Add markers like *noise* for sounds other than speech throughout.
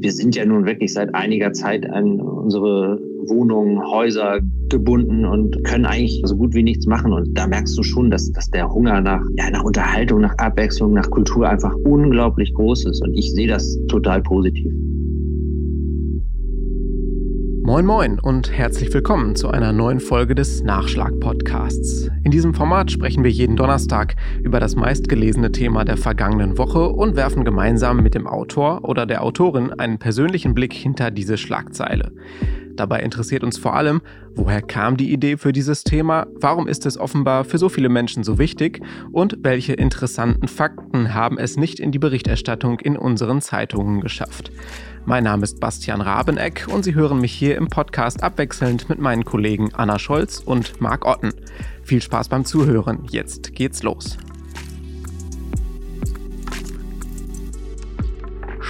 wir sind ja nun wirklich seit einiger Zeit an unsere Wohnungen, Häuser gebunden und können eigentlich so gut wie nichts machen. Und da merkst du schon, dass, dass der Hunger nach, ja, nach Unterhaltung, nach Abwechslung, nach Kultur einfach unglaublich groß ist. Und ich sehe das total positiv. Moin Moin und herzlich willkommen zu einer neuen Folge des Nachschlag-Podcasts. In diesem Format sprechen wir jeden Donnerstag über das meistgelesene Thema der vergangenen Woche und werfen gemeinsam mit dem Autor oder der Autorin einen persönlichen Blick hinter diese Schlagzeile. Dabei interessiert uns vor allem, woher kam die Idee für dieses Thema, warum ist es offenbar für so viele Menschen so wichtig und welche interessanten Fakten haben es nicht in die Berichterstattung in unseren Zeitungen geschafft. Mein Name ist Bastian Rabeneck und Sie hören mich hier im Podcast abwechselnd mit meinen Kollegen Anna Scholz und Marc Otten. Viel Spaß beim Zuhören. Jetzt geht's los.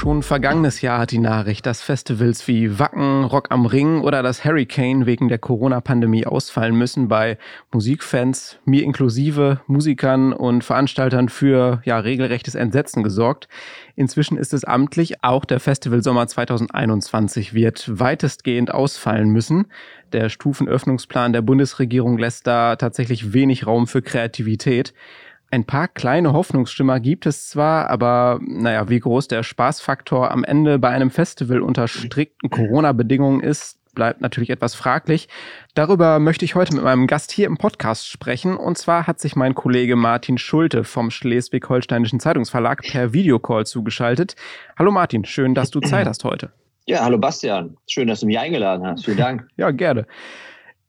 Schon vergangenes Jahr hat die Nachricht, dass Festivals wie Wacken, Rock am Ring oder das Hurricane wegen der Corona-Pandemie ausfallen müssen, bei Musikfans, mir inklusive, Musikern und Veranstaltern für ja, regelrechtes Entsetzen gesorgt. Inzwischen ist es amtlich, auch der Festivalsommer 2021 wird weitestgehend ausfallen müssen. Der Stufenöffnungsplan der Bundesregierung lässt da tatsächlich wenig Raum für Kreativität. Ein paar kleine Hoffnungsschimmer gibt es zwar, aber naja, wie groß der Spaßfaktor am Ende bei einem Festival unter strikten Corona-Bedingungen ist, bleibt natürlich etwas fraglich. Darüber möchte ich heute mit meinem Gast hier im Podcast sprechen. Und zwar hat sich mein Kollege Martin Schulte vom Schleswig-Holsteinischen Zeitungsverlag per Videocall zugeschaltet. Hallo Martin, schön, dass du Zeit *clears throat* hast heute. Ja, hallo Bastian. Schön, dass du mich eingeladen hast. Vielen Dank. ja, gerne.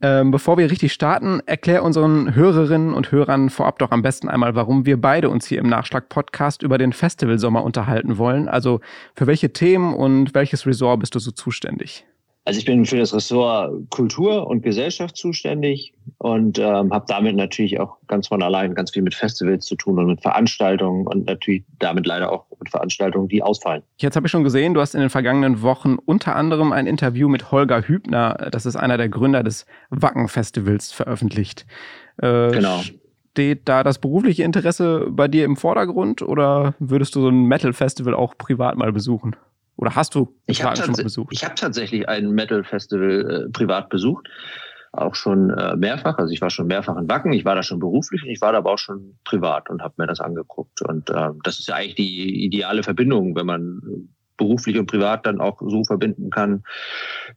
Ähm, bevor wir richtig starten, erklär unseren Hörerinnen und Hörern vorab doch am besten einmal, warum wir beide uns hier im Nachschlag-Podcast über den Festivalsommer unterhalten wollen. Also für welche Themen und welches Resort bist du so zuständig? Also ich bin für das Ressort Kultur und Gesellschaft zuständig und ähm, habe damit natürlich auch ganz von allein ganz viel mit Festivals zu tun und mit Veranstaltungen und natürlich damit leider auch mit Veranstaltungen, die ausfallen. Jetzt habe ich schon gesehen, du hast in den vergangenen Wochen unter anderem ein Interview mit Holger Hübner, das ist einer der Gründer des Wacken-Festivals, veröffentlicht. Äh, genau. Steht da das berufliche Interesse bei dir im Vordergrund oder würdest du so ein Metal-Festival auch privat mal besuchen? Oder hast du ich hab schon mal besucht? Ich habe tatsächlich ein Metal-Festival äh, privat besucht. Auch schon äh, mehrfach. Also ich war schon mehrfach in Wacken. Ich war da schon beruflich und ich war da aber auch schon privat und habe mir das angeguckt. Und äh, das ist ja eigentlich die ideale Verbindung, wenn man beruflich und privat dann auch so verbinden kann,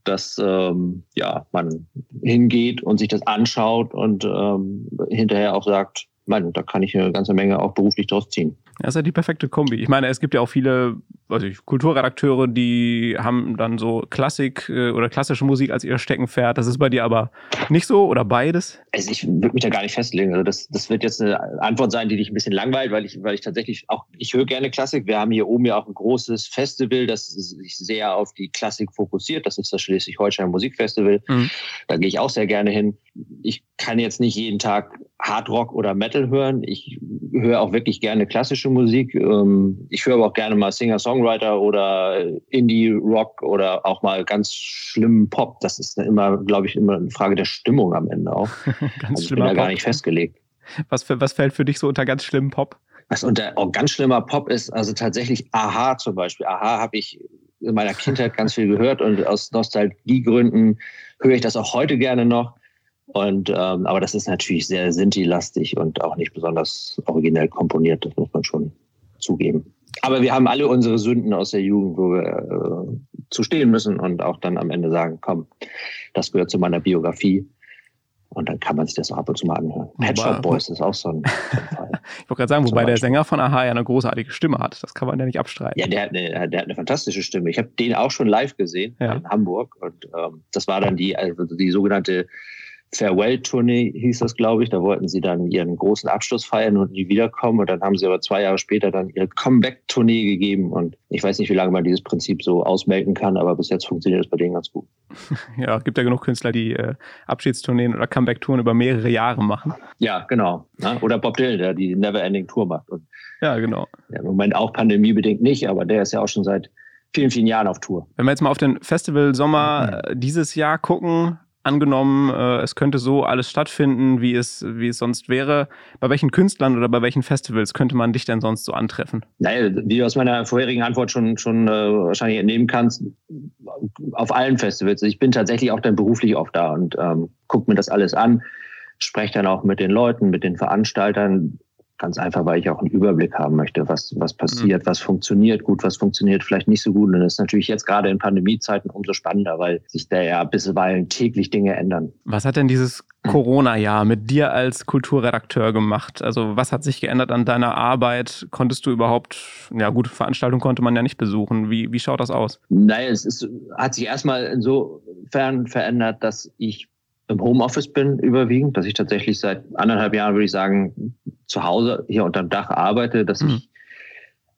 dass ähm, ja man hingeht und sich das anschaut und ähm, hinterher auch sagt, man, da kann ich eine ganze Menge auch beruflich draus ziehen. Das ist ja die perfekte Kombi. Ich meine, es gibt ja auch viele also Kulturredakteure, die haben dann so Klassik äh, oder klassische Musik als ihr Steckenpferd. Das ist bei dir aber nicht so oder beides? Also ich würde mich da gar nicht festlegen. Also das, das wird jetzt eine Antwort sein, die dich ein bisschen langweilt, weil ich, weil ich tatsächlich auch, ich höre gerne Klassik. Wir haben hier oben ja auch ein großes Festival, das sich sehr auf die Klassik fokussiert. Das ist das Schleswig-Holstein Musikfestival. Mhm. Da gehe ich auch sehr gerne hin. Ich kann jetzt nicht jeden Tag Hard Rock oder Metal hören. Ich höre auch wirklich gerne klassische Musik. Ähm, ich höre aber auch gerne mal Singer-Songwriter oder Indie-Rock oder auch mal ganz schlimmen Pop. Das ist immer, glaube ich, immer eine Frage der Stimmung am Ende auch. *laughs* ganz also ich bin da gar nicht festgelegt. Was, für, was fällt für dich so unter ganz schlimmem Pop? Was unter auch ganz schlimmer Pop ist, also tatsächlich Aha zum Beispiel. Aha habe ich in meiner Kindheit ganz viel gehört und aus Nostalgiegründen höre ich das auch heute gerne noch. Und ähm, aber das ist natürlich sehr Sinti-lastig und auch nicht besonders originell komponiert, das muss man schon zugeben. Aber wir haben alle unsere Sünden aus der Jugend, wo wir äh, zu stehen müssen und auch dann am Ende sagen, komm, das gehört zu meiner Biografie. Und dann kann man sich das auch ab und zu mal anhören. Pet Shop Boys ist auch so ein, so *laughs* ein Fall. ich wollte gerade sagen, wobei der Sänger von Aha ja eine großartige Stimme hat. Das kann man ja nicht abstreiten. Ja, der hat eine, der hat eine fantastische Stimme. Ich habe den auch schon live gesehen ja. in Hamburg. Und ähm, das war dann die, also die sogenannte Farewell-Tournee hieß das, glaube ich. Da wollten sie dann ihren großen Abschluss feiern und nie wiederkommen. Und dann haben sie aber zwei Jahre später dann ihre Comeback-Tournee gegeben. Und ich weiß nicht, wie lange man dieses Prinzip so ausmelden kann, aber bis jetzt funktioniert es bei denen ganz gut. *laughs* Ja, gibt ja genug Künstler, die äh, Abschiedstourneen oder Comeback-Touren über mehrere Jahre machen. Ja, genau. Ja, oder Bob Dylan, der die Never-Ending-Tour macht. Und ja, genau. Im Moment auch pandemiebedingt nicht, aber der ist ja auch schon seit vielen, vielen Jahren auf Tour. Wenn wir jetzt mal auf den Festival Sommer mhm. dieses Jahr gucken, angenommen, äh, es könnte so alles stattfinden, wie es, wie es sonst wäre. Bei welchen Künstlern oder bei welchen Festivals könnte man dich denn sonst so antreffen? Naja, wie du aus meiner vorherigen Antwort schon, schon äh, wahrscheinlich entnehmen kannst, auf allen Festivals. Ich bin tatsächlich auch dann beruflich oft da und ähm, gucke mir das alles an, spreche dann auch mit den Leuten, mit den Veranstaltern, Ganz einfach, weil ich auch einen Überblick haben möchte, was, was passiert, mhm. was funktioniert gut, was funktioniert vielleicht nicht so gut. Und das ist natürlich jetzt gerade in Pandemiezeiten umso spannender, weil sich da ja bisweilen täglich Dinge ändern. Was hat denn dieses Corona-Jahr mit dir als Kulturredakteur gemacht? Also was hat sich geändert an deiner Arbeit? Konntest du überhaupt, ja gut, Veranstaltungen konnte man ja nicht besuchen. Wie, wie schaut das aus? Naja, es ist, hat sich erstmal insofern verändert, dass ich im Homeoffice bin überwiegend, dass ich tatsächlich seit anderthalb Jahren, würde ich sagen, zu Hause hier unterm Dach arbeite, dass mhm. ich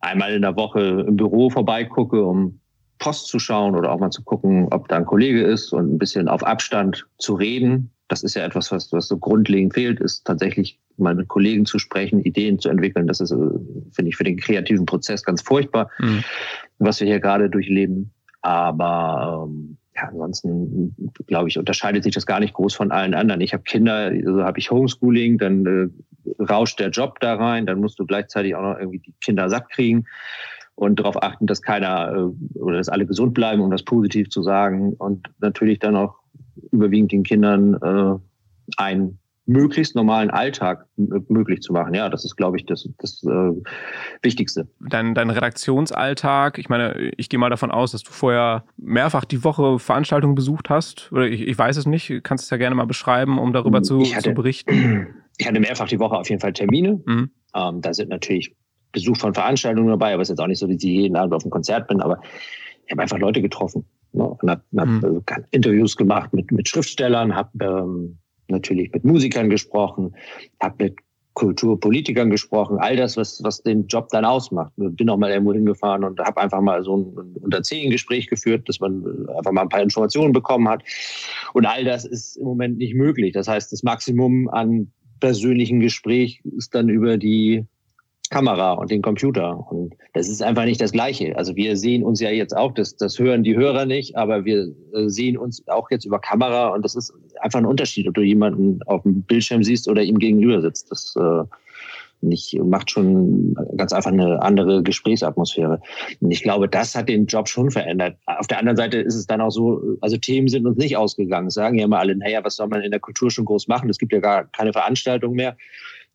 einmal in der Woche im Büro vorbeigucke, um Post zu schauen oder auch mal zu gucken, ob da ein Kollege ist und ein bisschen auf Abstand zu reden. Das ist ja etwas, was, was so grundlegend fehlt, ist tatsächlich mal mit Kollegen zu sprechen, Ideen zu entwickeln. Das ist, äh, finde ich, für den kreativen Prozess ganz furchtbar, mhm. was wir hier gerade durchleben. Aber ähm, ja, ansonsten glaube ich, unterscheidet sich das gar nicht groß von allen anderen. Ich habe Kinder, also habe ich Homeschooling, dann äh, rauscht der Job da rein, dann musst du gleichzeitig auch noch irgendwie die Kinder satt kriegen und darauf achten, dass keiner äh, oder dass alle gesund bleiben, um das positiv zu sagen und natürlich dann auch überwiegend den Kindern äh, ein möglichst normalen Alltag möglich zu machen. Ja, das ist, glaube ich, das, das äh, Wichtigste. Dein, dein Redaktionsalltag, ich meine, ich gehe mal davon aus, dass du vorher mehrfach die Woche Veranstaltungen besucht hast. Oder ich, ich weiß es nicht, kannst es ja gerne mal beschreiben, um darüber zu, hatte, zu berichten. *clears throat* Ich hatte mehrfach die Woche auf jeden Fall Termine. Mhm. Ähm, da sind natürlich Besuch von Veranstaltungen dabei, aber es ist jetzt auch nicht so, dass ich jeden Abend auf einem Konzert bin, aber ich habe einfach Leute getroffen. Ne? Und habe hab, mhm. Äh, Interviews gemacht mit, mit Schriftstellern, habe ähm, natürlich mit Musikern gesprochen, habe mit Kulturpolitikern gesprochen, all das, was, was den Job dann ausmacht. Bin auch mal irgendwo hingefahren und habe einfach mal so ein unter zehn Gespräch geführt, dass man einfach mal ein paar Informationen bekommen hat. Und all das ist im Moment nicht möglich. Das heißt, das Maximum an persönlichen Gespräch ist dann über die Kamera und den Computer. Und das ist einfach nicht das Gleiche. Also wir sehen uns ja jetzt auch, das, das hören die Hörer nicht, aber wir äh, sehen uns auch jetzt über Kamera und das ist einfach ein Unterschied, ob du jemanden auf dem Bildschirm siehst oder ihm gegenüber sitzt. Das äh, nicht, macht schon ganz einfach eine andere Gesprächsatmosphäre. Und ich glaube, das hat den Job schon verändert. Auf der anderen Seite ist es dann auch so, also Themen sind uns nicht ausgegangen. Sagen ja immer alle, naja, was soll man in der Kultur schon groß machen? Es gibt ja gar keine Veranstaltung mehr.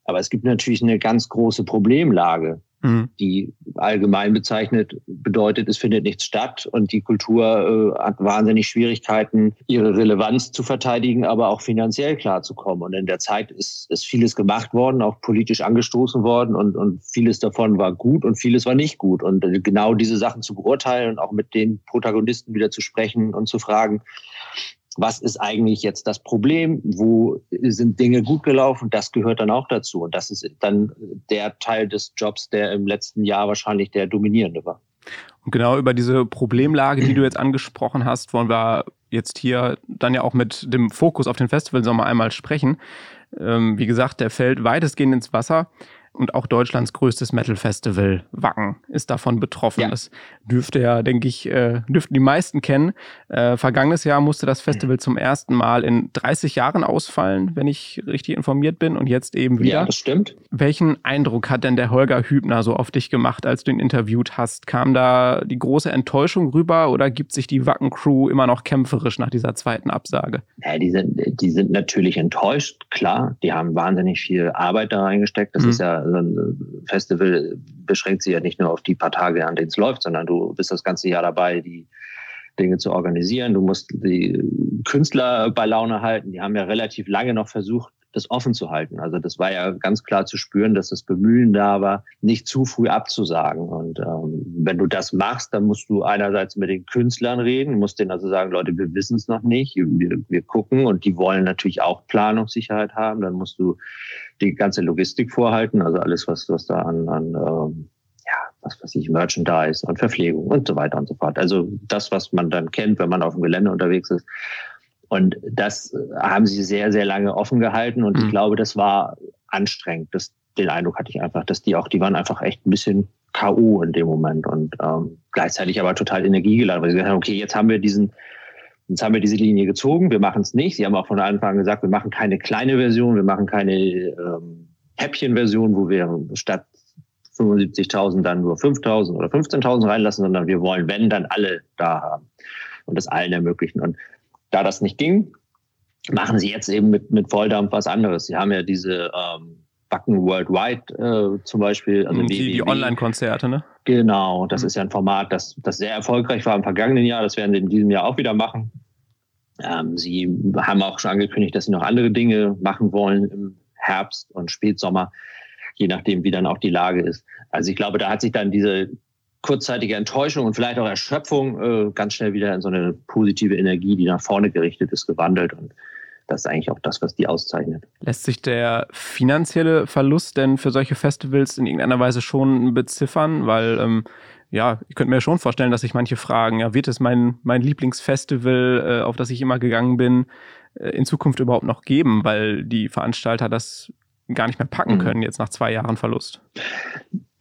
Aber es gibt natürlich eine ganz große Problemlage, mhm. die allgemein bezeichnet bedeutet, es findet nichts statt und die Kultur äh, hat wahnsinnig Schwierigkeiten, ihre Relevanz zu verteidigen, aber auch finanziell klarzukommen. Und in der Zeit ist, ist vieles gemacht worden, auch politisch angestoßen worden und, und vieles davon war gut und vieles war nicht gut. Und genau diese Sachen zu beurteilen und auch mit den Protagonisten wieder zu sprechen und zu fragen, was ist eigentlich jetzt das Problem, wo sind Dinge gut gelaufen, das gehört dann auch dazu. Und das ist dann der Teil des Jobs, der im letzten Jahr wahrscheinlich der dominierende war. Und genau über diese Problemlage, die du jetzt angesprochen hast, wollen wir jetzt hier dann ja auch mit dem Fokus auf den Festivalsommer einmal sprechen. Ähm, wie gesagt, der fällt weitestgehend ins Wasser und auch Deutschlands größtes Metal-Festival, Wacken, ist davon betroffen. Ja. Das dürfte ja, denke ich, äh, dürften die meisten kennen. Äh, vergangenes Jahr musste das Festival zum ersten Mal in 30 Jahren ausfallen, wenn ich richtig informiert bin, und jetzt eben wieder. Ja, das stimmt. Welchen Eindruck hat denn der Holger Hübner so auf dich gemacht, als du ihn interviewt hast? Kam da die große Enttäuschung rüber oder gibt sich die Wacken-Crew immer noch kämpferisch nach dieser zweiten Absage? Ja, die sind, die sind natürlich enttäuscht, klar. Die haben wahnsinnig viel Arbeit da reingesteckt. Das mhm. ist ja so ein Festival beschränkt sich ja nicht nur auf die paar Tage, an denen es läuft, sondern du bist das ganze Jahr dabei, die Dinge zu organisieren. Du musst die Künstler bei Laune halten. Die haben ja relativ lange noch versucht, das offen zu halten. Also das war ja ganz klar zu spüren, dass das Bemühen da war, nicht zu früh abzusagen. Und ähm, wenn du das machst, dann musst du einerseits mit den Künstlern reden, musst denen also sagen, Leute, wir wissen es noch nicht, wir, wir gucken und die wollen natürlich auch Planungssicherheit haben. Dann musst du die ganze Logistik vorhalten, also alles, was, was da an, an ähm, ja, was weiß ich, Merchandise und Verpflegung und so weiter und so fort. Also das, was man dann kennt, wenn man auf dem Gelände unterwegs ist. Und das haben sie sehr, sehr lange offen gehalten. Und mhm. ich glaube, das war anstrengend. Das, den Eindruck hatte ich einfach, dass die auch, die waren einfach echt ein bisschen K.O. in dem Moment und ähm, gleichzeitig aber total energiegeladen, weil sie gesagt haben, okay, jetzt haben wir diesen Jetzt haben wir diese Linie gezogen, wir machen es nicht. Sie haben auch von Anfang an gesagt, wir machen keine kleine Version, wir machen keine ähm, Häppchen-Version, wo wir statt 75.000 dann nur 5.000 oder 15.000 reinlassen, sondern wir wollen, wenn, dann alle da haben und das allen ermöglichen. Und da das nicht ging, machen sie jetzt eben mit, mit Volldampf was anderes. Sie haben ja diese ähm, Backen Worldwide äh, zum Beispiel. Also die, die Online-Konzerte, ne? Genau, das mhm. ist ja ein Format, das, das sehr erfolgreich war im vergangenen Jahr. Das werden sie in diesem Jahr auch wieder machen. Ähm, sie haben auch schon angekündigt, dass sie noch andere Dinge machen wollen im Herbst und Spätsommer, je nachdem, wie dann auch die Lage ist. Also ich glaube, da hat sich dann diese kurzzeitige Enttäuschung und vielleicht auch Erschöpfung äh, ganz schnell wieder in so eine positive Energie, die nach vorne gerichtet ist, gewandelt. Und das ist eigentlich auch das, was die auszeichnet. Lässt sich der finanzielle Verlust denn für solche Festivals in irgendeiner Weise schon beziffern? Weil, ähm, ja, ich könnte mir schon vorstellen, dass sich manche fragen, ja, wird es mein, mein Lieblingsfestival, äh, auf das ich immer gegangen bin, äh, in Zukunft überhaupt noch geben, weil die Veranstalter das gar nicht mehr packen mhm. können, jetzt nach zwei Jahren Verlust?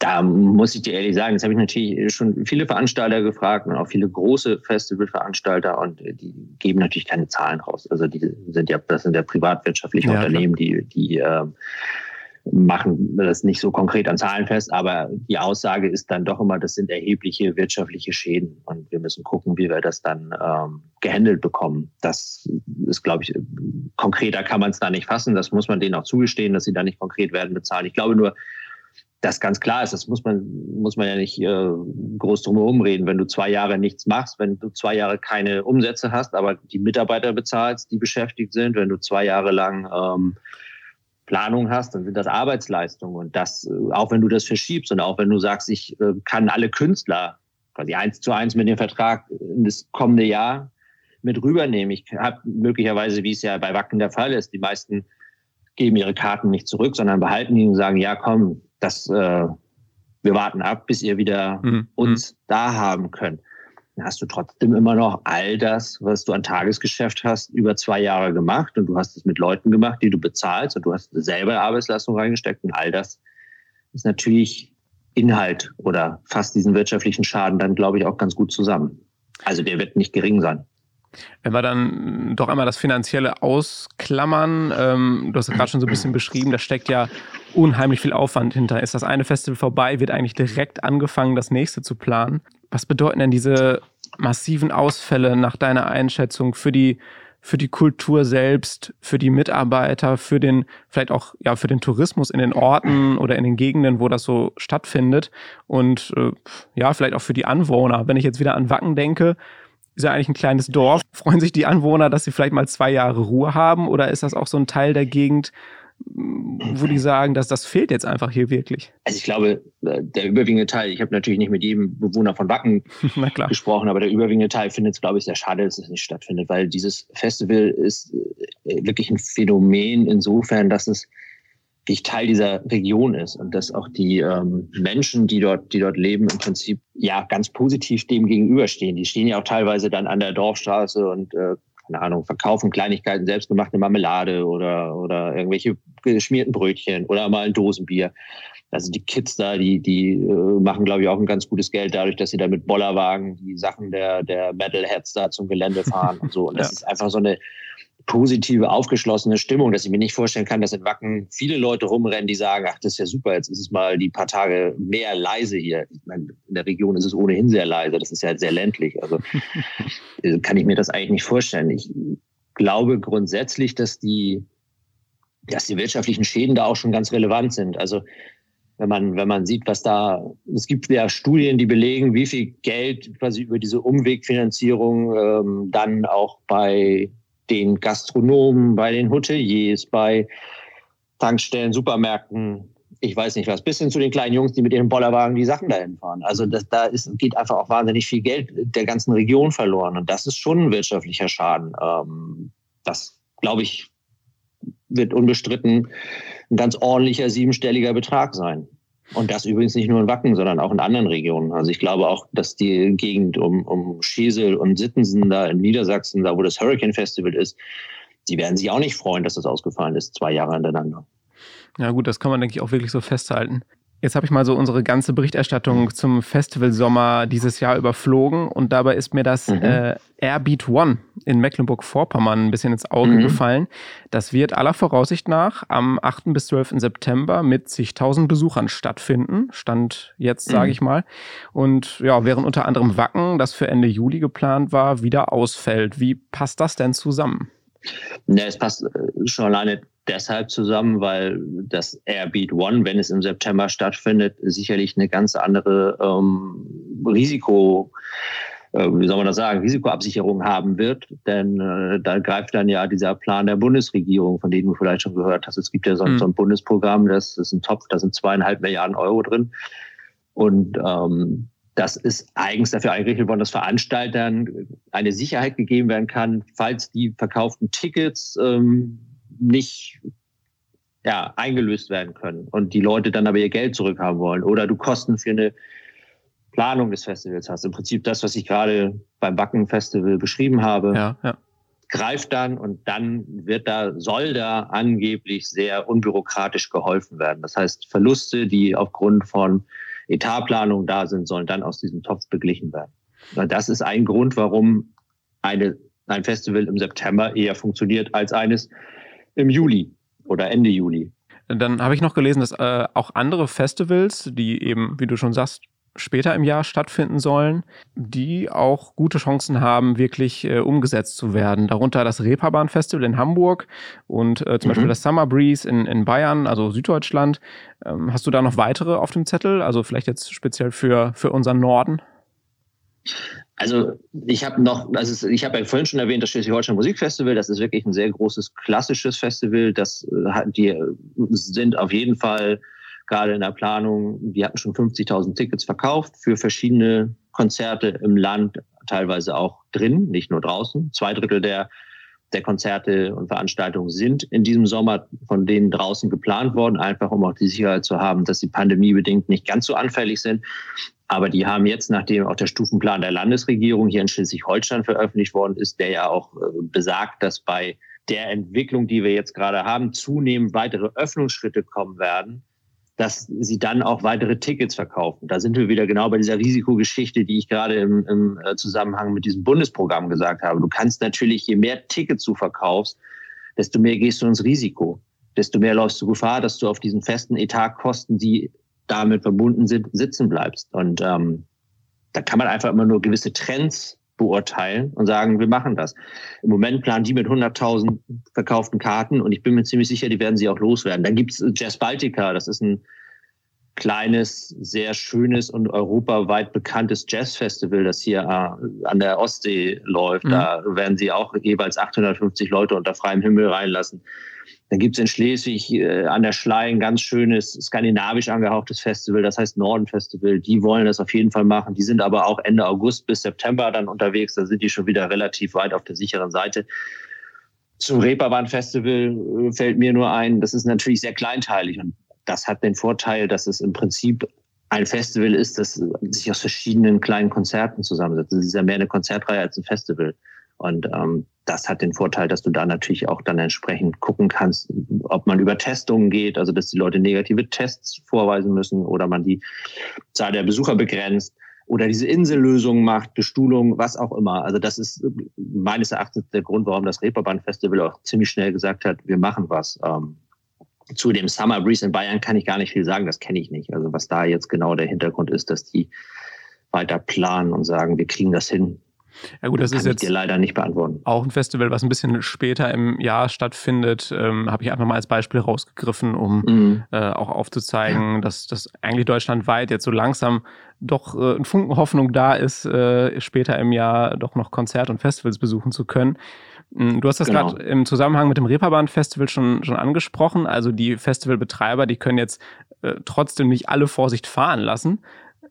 Da muss ich dir ehrlich sagen, das habe ich natürlich schon viele Veranstalter gefragt und auch viele große Festivalveranstalter und die geben natürlich keine Zahlen raus. Also die sind ja, das sind ja privatwirtschaftliche ja, Unternehmen, die, die äh, machen das nicht so konkret an Zahlen fest, aber die Aussage ist dann doch immer, das sind erhebliche wirtschaftliche Schäden und wir müssen gucken, wie wir das dann ähm, gehandelt bekommen. Das ist, glaube ich, konkreter kann man es da nicht fassen. Das muss man denen auch zugestehen, dass sie da nicht konkret werden bezahlen. Ich glaube nur, dass ganz klar ist, das muss man, muss man ja nicht äh, groß drum herum reden. Wenn du zwei Jahre nichts machst, wenn du zwei Jahre keine Umsätze hast, aber die Mitarbeiter bezahlst, die beschäftigt sind, wenn du zwei Jahre lang ähm, Planung hast, dann sind das Arbeitsleistungen. Und das, äh, auch wenn du das verschiebst und auch wenn du sagst, ich äh, kann alle Künstler quasi eins zu eins mit dem Vertrag in das kommende Jahr mit rübernehmen. Ich habe möglicherweise, wie es ja bei Wacken der Fall ist, die meisten geben ihre Karten nicht zurück, sondern behalten die und sagen, ja komm, das, äh, wir warten ab, bis ihr wieder mhm. uns da haben könnt hast du trotzdem immer noch all das, was du an Tagesgeschäft hast, über zwei Jahre gemacht und du hast es mit Leuten gemacht, die du bezahlst und du hast selber Arbeitsleistung reingesteckt und all das ist natürlich Inhalt oder fasst diesen wirtschaftlichen Schaden dann, glaube ich, auch ganz gut zusammen. Also der wird nicht gering sein. Wenn wir dann doch einmal das Finanzielle ausklammern, ähm, du hast es gerade schon so ein bisschen beschrieben, da steckt ja unheimlich viel Aufwand hinter. Ist das eine Festival vorbei, wird eigentlich direkt angefangen, das nächste zu planen. Was bedeuten denn diese massiven Ausfälle nach deiner Einschätzung für die für die Kultur selbst, für die Mitarbeiter, für den, vielleicht auch, ja, für den Tourismus in den Orten oder in den Gegenden, wo das so stattfindet und, äh, ja, vielleicht auch für die Anwohner. Wenn ich jetzt wieder an Wacken denke, ist ja eigentlich ein kleines Dorf. *laughs* Freuen sich die Anwohner, dass sie vielleicht mal zwei Jahre Ruhe haben oder ist das auch so ein Teil der Gegend, wo die *clears throat* sagen, dass das fehlt jetzt einfach hier wirklich? Also ich glaube, äh, der überwiegende Teil, ich habe natürlich nicht mit jedem Bewohner von Wacken *laughs* gesprochen, aber der überwiegende Teil findet es, glaube ich, sehr schade, dass es nicht stattfindet, weil dieses Festival ist äh, wirklich ein Phänomen insofern, dass es wirklich Teil dieser Region ist und dass auch die ähm, Menschen, die dort, die dort leben, im Prinzip ja ganz positiv dem gegenüberstehen. Die stehen ja auch teilweise dann an der Dorfstraße und äh, keine Ahnung, verkaufen Kleinigkeiten, selbstgemachte Marmelade oder, oder irgendwelche geschmierten Brötchen oder mal ein Dosenbier. Also die Kids da, die, die äh, machen, glaube ich, auch ein ganz gutes Geld dadurch, dass sie da mit Bollerwagen die Sachen der, der Metalheads da zum Gelände fahren und so. Und das ja. ist einfach so eine, positive, aufgeschlossene Stimmung, dass ich mir nicht vorstellen kann, dass in Wacken viele Leute rumrennen, die sagen, ach, das ist ja super, jetzt ist es mal die paar Tage mehr leise hier. Ich meine, in der Region ist es ohnehin sehr leise, das ist ja sehr ländlich. Also *laughs* äh, kann ich mir das eigentlich nicht vorstellen. Ich glaube grundsätzlich, dass die, dass die wirtschaftlichen Schäden da auch schon ganz relevant sind. Also wenn man, wenn man sieht, was da, es gibt ja Studien, die belegen, wie viel Geld quasi über diese Umwegfinanzierung ähm, dann auch bei den Gastronomen, bei den Hoteliers, bei Tankstellen, Supermärkten, ich weiß nicht was, bis hin zu den kleinen Jungs, die mit ihren Bollerwagen die Sachen dahin fahren. Also das, da ist, geht einfach auch wahnsinnig viel Geld der ganzen Region verloren. Und das ist schon ein wirtschaftlicher Schaden. Ähm, das, glaube ich, wird unbestritten ein ganz ordentlicher siebenstelliger Betrag sein. Und das übrigens nicht nur in Wacken, sondern auch in anderen Regionen. Also ich glaube auch, dass die Gegend um, um Schesel und Sittensen da in Niedersachsen, da wo das Hurricane Festival ist, die werden sich auch nicht freuen, dass das ausgefallen ist, zwei Jahre hintereinander. Ja gut, das kann man, denke ich, auch wirklich so festhalten. Jetzt habe ich mal so unsere ganze Berichterstattung zum Festival Sommer dieses Jahr überflogen und dabei ist mir das mhm. äh, Airbeat One in Mecklenburg-Vorpommern ein bisschen ins Auge mhm. gefallen. Das wird aller Voraussicht nach am 8. bis 12. September mit zigtausend Besuchern stattfinden. Stand jetzt, sage mhm. ich mal. Und ja, während unter anderem Wacken, das für Ende Juli geplant war, wieder ausfällt. Wie passt das denn zusammen? Ja, es passt äh, schon alleine deshalb zusammen, weil das Airbeat One, wenn es im September stattfindet, sicherlich eine ganz andere ähm, Risiko, äh, wie soll man das sagen, Risikoabsicherung haben wird. Denn äh, da greift dann ja dieser Plan der Bundesregierung, von dem du vielleicht schon gehört hast. Es gibt ja so, mhm. so ein Bundesprogramm, das ist ein Topf, da sind zweieinhalb Milliarden Euro drin. Und ähm, das ist eigens dafür eingerichtet worden, dass Veranstaltern eine Sicherheit gegeben werden kann, falls die verkauften Tickets ähm, nicht ja, eingelöst werden können und die Leute dann aber ihr Geld zurückhaben wollen oder du Kosten für eine Planung des Festivals hast. Im Prinzip das, was ich gerade beim Backen Festival beschrieben habe, ja, ja. greift dann und dann wird da, soll da angeblich sehr unbürokratisch geholfen werden. Das heißt, Verluste, die aufgrund von Etatplanung da sind, sollen dann aus diesem Topf beglichen werden. Das ist ein Grund, warum eine, ein Festival im September eher funktioniert als eines im Juli oder Ende Juli. Dann habe ich noch gelesen, dass äh, auch andere Festivals, die eben, wie du schon sagst, später im Jahr stattfinden sollen, die auch gute Chancen haben, wirklich äh, umgesetzt zu werden. Darunter das Reeperbahn Festival in Hamburg und äh, zum mhm. Beispiel das Summer Breeze in, in Bayern, also Süddeutschland. Ähm, hast du da noch weitere auf dem Zettel? Also vielleicht jetzt speziell für, für unseren Norden? Also ich habe noch, also ich habe ja vorhin schon erwähnt, das Schleswig-Holstein Musikfestival, das ist wirklich ein sehr großes klassisches Festival. Das äh, die sind auf jeden Fall gerade in der Planung, die hatten schon 50.000 Tickets verkauft für verschiedene Konzerte im Land, teilweise auch drin, nicht nur draußen. Zwei Drittel der der Konzerte und Veranstaltungen sind in diesem Sommer von denen draußen geplant worden, einfach um auch die Sicherheit zu haben, dass sie pandemiebedingt nicht ganz so anfällig sind. Aber die haben jetzt, nachdem auch der Stufenplan der Landesregierung hier in Schleswig-Holstein veröffentlicht worden ist, der ja auch äh, besagt, dass bei der Entwicklung, die wir jetzt gerade haben, zunehmend weitere Öffnungsschritte kommen werden, dass sie dann auch weitere Tickets verkaufen. Da sind wir wieder genau bei dieser Risikogeschichte, die ich gerade im, im äh, Zusammenhang mit diesem Bundesprogramm gesagt habe. Du kannst natürlich, je mehr Tickets du verkaufst, desto mehr gehst du ins Risiko. Desto mehr läufst du Gefahr, dass du auf diesen festen Etatkosten, die damit verbunden sind, sitzen bleibst. Und ähm, da kann man einfach immer nur gewisse Trends beurteilen und sagen, wir machen das. Im Moment planen die mit 100.000 verkauften Karten und ich bin mir ziemlich sicher, die werden sie auch loswerden. Dann gibt's Jazz Baltica, das ist ein kleines, sehr schönes und europaweit bekanntes Jazzfestival, das hier äh, an der Ostsee läuft. Mhm. Da werden sie auch jeweils 850 Leute unter freiem Himmel reinlassen. Dann gibt es in Schleswig äh, an der Schlei ein ganz schönes skandinavisch angehauchtes Festival, das heißt Norden Festival. Die wollen das auf jeden Fall machen. Die sind aber auch Ende August bis September dann unterwegs. Da sind die schon wieder relativ weit auf der sicheren Seite. Zum Reeperbahn Festival äh, fällt mir nur ein, das ist natürlich sehr kleinteilig und das hat den Vorteil, dass es im Prinzip ein Festival ist, das sich aus verschiedenen kleinen Konzerten zusammensetzt. Es ist ja mehr eine Konzertreihe als ein Festival. Und ähm, das hat den Vorteil, dass du da natürlich auch dann entsprechend gucken kannst, ob man über Testungen geht, also dass die Leute negative Tests vorweisen müssen oder man die Zahl der Besucher begrenzt oder diese Insellösung macht, Bestuhlung, was auch immer. Also das ist meines Erachtens der Grund, warum das Reeperbahn Festival auch ziemlich schnell gesagt hat, wir machen was. Ähm, zu dem Summer Breeze in Bayern kann ich gar nicht viel sagen, das kenne ich nicht. Also was da jetzt genau der Hintergrund ist, dass die weiter planen und sagen, wir kriegen das hin. Ja gut, das, das ist jetzt dir leider nicht beantworten. Auch ein Festival, was ein bisschen später im Jahr stattfindet, ähm, habe ich einfach mal als Beispiel rausgegriffen, um mhm. äh, auch aufzuzeigen, ja. dass das eigentlich deutschlandweit jetzt so langsam doch äh, ein Funken Hoffnung da ist, äh, später im Jahr doch noch Konzert- und Festivals besuchen zu können. Hm, du hast das genau. gerade im Zusammenhang mit dem Reeperbahn-Festival schon, schon angesprochen. Also die Festivalbetreiber, die können jetzt äh, trotzdem nicht alle Vorsicht fahren lassen.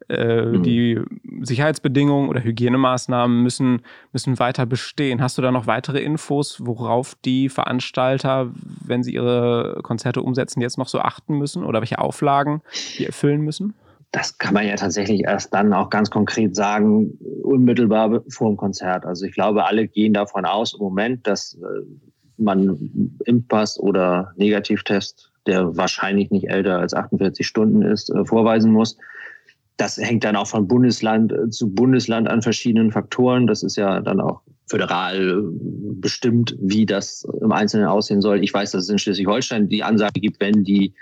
Äh, mhm. Die Sicherheitsbedingungen oder Hygienemaßnahmen müssen, müssen weiter bestehen. Hast du da noch weitere Infos, worauf die Veranstalter, wenn sie ihre Konzerte umsetzen, jetzt noch so achten müssen oder welche Auflagen die erfüllen müssen? Das kann man ja tatsächlich erst dann auch ganz konkret sagen, unmittelbar vor dem Konzert. Also ich glaube, alle gehen davon aus im Moment, dass äh, man Impfpass oder Negativtest der wahrscheinlich nicht älter als 48 Stunden ist, äh, vorweisen muss. Das hängt dann auch von Bundesland äh, zu Bundesland an verschiedenen Faktoren. Das ist ja dann auch föderal bestimmt, wie das im Einzelnen aussehen soll. Ich weiß, dass es in Schleswig-Holstein die Ansage gibt, wenn die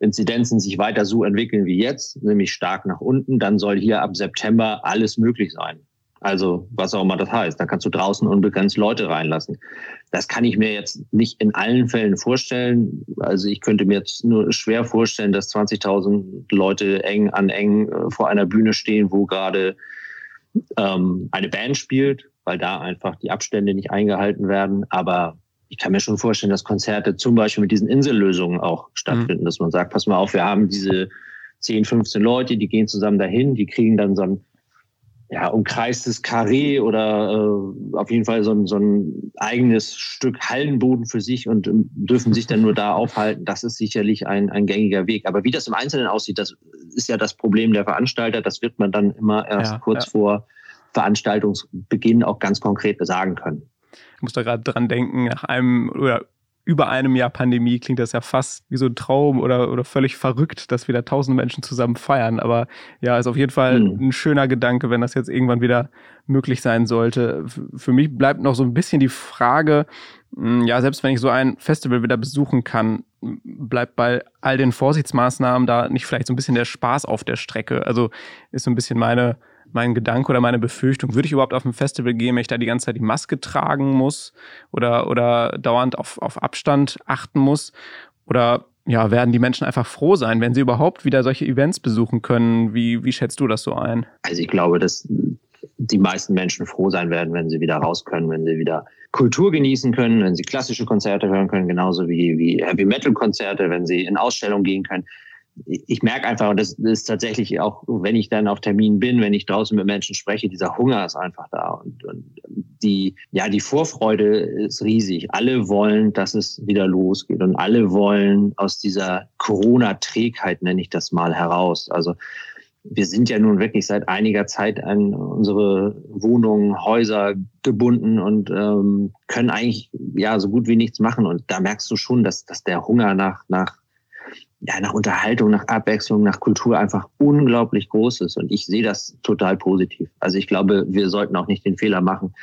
Inzidenzen sich weiter so entwickeln wie jetzt, nämlich stark nach unten, dann soll hier ab September alles möglich sein. Also was auch immer das heißt. Da kannst du draußen unbegrenzt Leute reinlassen. Das kann ich mir jetzt nicht in allen Fällen vorstellen. Also ich könnte mir jetzt nur schwer vorstellen, dass 20.000 Leute eng an eng äh, vor einer Bühne stehen, wo gerade ähm, eine Band spielt, weil da einfach die Abstände nicht eingehalten werden. Aber ich kann mir schon vorstellen, dass Konzerte zum Beispiel mit diesen Insellösungen auch stattfinden, mhm. dass man sagt, pass mal auf, wir haben diese 10, 15 Leute, die gehen zusammen dahin, die kriegen dann so ein ja, umkreistes Karree oder äh, auf jeden Fall so ein, so ein eigenes Stück Hallenboden für sich und ähm, dürfen sich dann nur da aufhalten. Das ist sicherlich ein, ein gängiger Weg. Aber wie das im Einzelnen aussieht, das ist ja das Problem der Veranstalter. Das wird man dann immer erst ja, kurz ja. vor Veranstaltungsbeginn auch ganz konkret sagen können. Ich muss da gerade dran denken, nach einem oder über einem Jahr Pandemie klingt das ja fast wie so ein Traum oder, oder völlig verrückt, dass wieder tausend Menschen zusammen feiern. Aber ja, ist auf jeden Fall mhm. ein schöner Gedanke, wenn das jetzt irgendwann wieder möglich sein sollte. Für mich bleibt noch so ein bisschen die Frage, hm, ja, selbst wenn ich so ein Festival wieder besuchen kann, bleibt bei all den Vorsichtsmaßnahmen da nicht vielleicht so ein bisschen der Spaß auf der Strecke? Also ist so ein bisschen meine mein Gedanke oder meine Befürchtung, würde ich überhaupt auf ein Festival gehen, wenn ich da die ganze Zeit die Maske tragen muss oder, oder dauernd auf, auf Abstand achten muss? Oder ja, werden die Menschen einfach froh sein, wenn sie überhaupt wieder solche Events besuchen können? Wie, wie schätzt du das so ein? Also ich glaube, dass die meisten Menschen froh sein werden, wenn sie wieder raus können, wenn sie wieder Kultur genießen können, wenn sie klassische Konzerte hören können, genauso wie, wie Heavy Metal Konzerte, wenn sie in Ausstellungen gehen können ich merke einfach, und das ist tatsächlich auch, wenn ich dann auf Termin bin, wenn ich draußen mit Menschen spreche, dieser Hunger ist einfach da. Und, und die, ja, die Vorfreude ist riesig. Alle wollen, dass es wieder losgeht. Und alle wollen aus dieser Corona-Trägheit, nenne ich das mal, heraus. Also wir sind ja nun wirklich seit einiger Zeit an unsere Wohnungen, Häuser gebunden und ähm, können eigentlich ja so gut wie nichts machen. Und da merkst du schon, dass, dass der Hunger nach, nach ja, nach Unterhaltung, nach Abwechslung, nach Kultur einfach unglaublich groß ist. Und ich sehe das total positiv. Also ich glaube, wir sollten auch nicht den Fehler machen,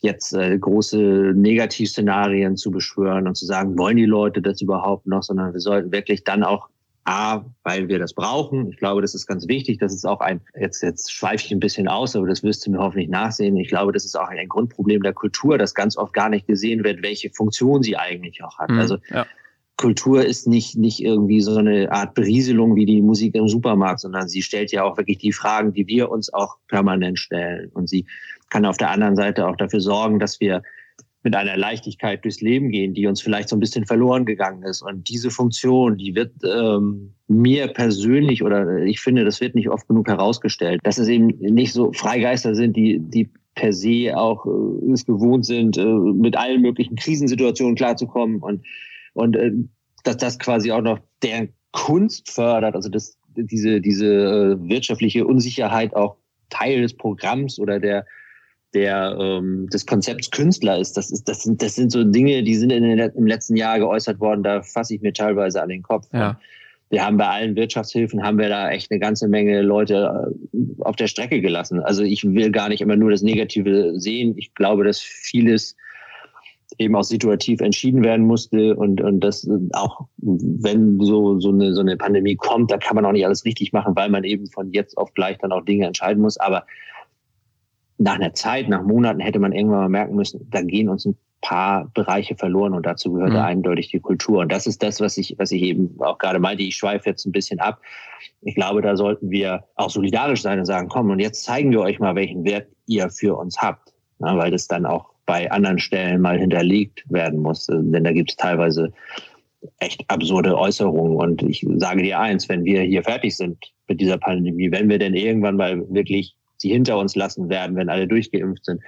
jetzt äh, große Negativszenarien zu beschwören und zu sagen, wollen die Leute das überhaupt noch, sondern wir sollten wirklich dann auch A, weil wir das brauchen. Ich glaube, das ist ganz wichtig. Das ist auch ein, jetzt, jetzt schweife ich ein bisschen aus, aber das wirst du mir hoffentlich nachsehen. Ich glaube, das ist auch ein Grundproblem der Kultur, dass ganz oft gar nicht gesehen wird, welche Funktion sie eigentlich auch hat. Mhm, also ja. Kultur ist nicht, nicht irgendwie so eine Art Berieselung wie die Musik im Supermarkt, sondern sie stellt ja auch wirklich die Fragen, die wir uns auch permanent stellen. Und sie kann auf der anderen Seite auch dafür sorgen, dass wir mit einer Leichtigkeit durchs Leben gehen, die uns vielleicht so ein bisschen verloren gegangen ist. Und diese Funktion, die wird ähm, mir persönlich oder ich finde, das wird nicht oft genug herausgestellt, dass es eben nicht so Freigeister sind, die, die per se auch äh, es gewohnt sind, äh, mit allen möglichen Krisensituationen klarzukommen und und äh, dass das quasi auch noch deren Kunst fördert, also dass diese, diese äh, wirtschaftliche Unsicherheit auch Teil des Programms oder der, der ähm, des Konzepts Künstler ist. Das ist, das sind, das sind so Dinge, die sind in den, im letzten Jahr geäußert worden. Da fasse ich mir teilweise an den Kopf. Ja. Wir haben bei allen Wirtschaftshilfen haben wir da echt eine ganze Menge Leute äh, auf der Strecke gelassen. Also ich will gar nicht immer nur das Negative sehen. Ich glaube, dass vieles eben auch situativ entschieden werden musste und, und das auch, wenn so, so, eine, so eine Pandemie kommt, da kann man auch nicht alles richtig machen, weil man eben von jetzt auf gleich dann auch Dinge entscheiden muss. Aber nach einer Zeit, nach Monaten hätte man irgendwann mal merken müssen, da gehen uns ein paar Bereiche verloren und dazu gehört mhm. eindeutig die Kultur. Und das ist das, was ich, was ich eben auch gerade meinte. Ich schweife jetzt ein bisschen ab. Ich glaube, da sollten wir auch solidarisch sein und sagen, komm, und jetzt zeigen wir euch mal, welchen Wert ihr für uns habt. Ja, weil das dann auch bei anderen Stellen mal hinterlegt werden muss. Denn da gibt es teilweise echt absurde Äußerungen. Und ich sage dir eins, wenn wir hier fertig sind mit dieser Pandemie, wenn wir denn irgendwann mal wirklich sie hinter uns lassen werden, wenn alle durchgeimpft sind,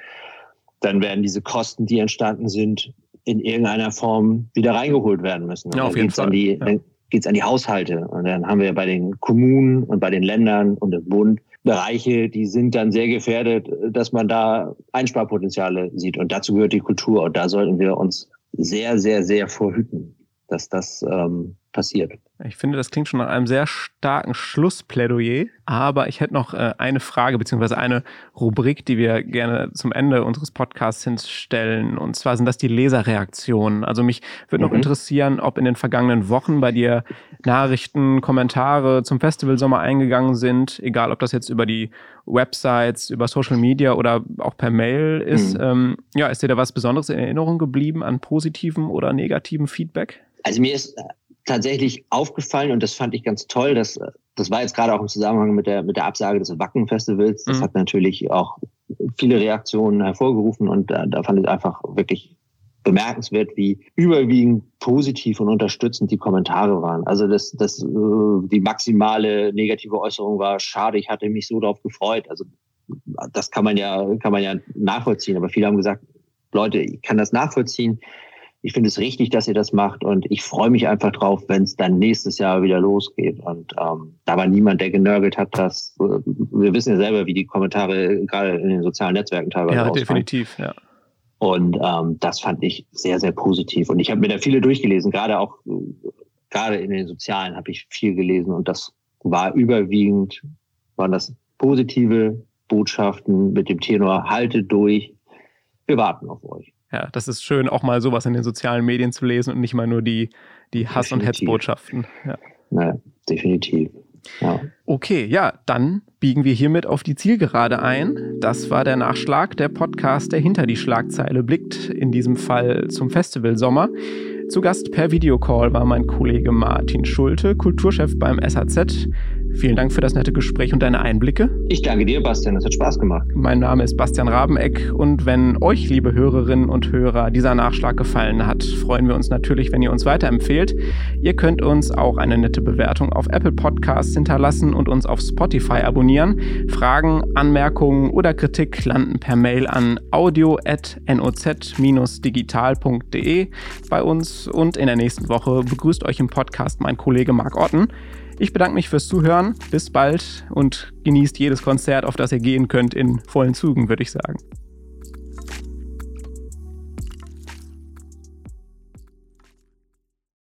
dann werden diese Kosten, die entstanden sind, in irgendeiner Form wieder reingeholt werden müssen. Ja, auf jeden Fall. Die, ja. Dann geht es an die Haushalte. Und dann haben wir bei den Kommunen und bei den Ländern und im Bund Bereiche, die sind dann sehr gefährdet, dass man da Einsparpotenziale sieht. Und dazu gehört die Kultur. Und da sollten wir uns sehr, sehr, sehr vorhüten, dass das ähm, passiert. Ich finde, das klingt schon nach einem sehr starken Schlussplädoyer. Aber ich hätte noch äh, eine Frage beziehungsweise eine Rubrik, die wir gerne zum Ende unseres Podcasts hinstellen. Und zwar sind das die Leserreaktionen. Also mich würde mhm. noch interessieren, ob in den vergangenen Wochen bei dir Nachrichten, Kommentare zum Festival Sommer eingegangen sind, egal ob das jetzt über die Websites, über Social Media oder auch per Mail ist. Mhm. Ähm, ja, ist dir da was Besonderes in Erinnerung geblieben an positiven oder negativen Feedback? Also mir ist tatsächlich aufgefallen und das fand ich ganz toll. Dass, das war jetzt gerade auch im Zusammenhang mit der, mit der Absage des Wacken-Festivals. Das mhm. hat natürlich auch viele Reaktionen hervorgerufen und da, da fand ich einfach wirklich bemerkenswert, wie überwiegend positiv und unterstützend die Kommentare waren. Also das, das, äh, die maximale negative Äußerung war schade, ich hatte mich so darauf gefreut. Also das kann man ja, kann man ja nachvollziehen. Aber viele haben gesagt, Leute, ich kann das nachvollziehen ich finde es richtig, dass ihr das macht und ich freue mich einfach drauf, wenn es dann nächstes Jahr wieder losgeht. Und ähm, da war niemand, der genörgelt hat, dass äh, wir wissen ja selber, wie die Kommentare gerade in den sozialen Netzwerken teilweise Ja, definitiv, ja. Und ähm, das fand ich sehr, sehr positiv. Und ich habe mir da viele durchgelesen, gerade auch gerade in den sozialen habe ich viel gelesen und das war überwiegend, waren das positive Botschaften mit dem Tenor, haltet durch, wir warten auf euch ja, das ist schön, auch mal sowas in den sozialen Medien zu lesen und nicht mal nur die, die Hass- definitiv. und Hetzbotschaften. Ja. Na, definitiv. Ja. Okay, ja, dann biegen wir hiermit auf die Zielgerade ein. Das war der Nachschlag, der Podcast, der hinter die Schlagzeile blickt, in diesem Fall zum Festival Sommer. Zu Gast per Videocall war mein Kollege Martin Schulte, Kulturchef beim SAZ. Vielen Dank für das nette Gespräch und deine Einblicke. Ich danke dir, Bastian. Es hat Spaß gemacht. Mein Name ist Bastian Rabeneck und wenn euch, liebe Hörerinnen und Hörer, dieser Nachschlag gefallen hat, freuen wir uns natürlich, wenn ihr uns weiterempfehlt. Ihr könnt uns auch eine nette Bewertung auf Apple Podcasts hinterlassen und uns auf Spotify abonnieren. Fragen, Anmerkungen oder Kritik landen per Mail an audio.noz-digital.de bei uns und in der nächsten Woche begrüßt euch im Podcast mein Kollege Marc Otten. Ich bedanke mich fürs Zuhören. Bis bald und genießt jedes Konzert, auf das ihr gehen könnt, in vollen Zügen, würde ich sagen.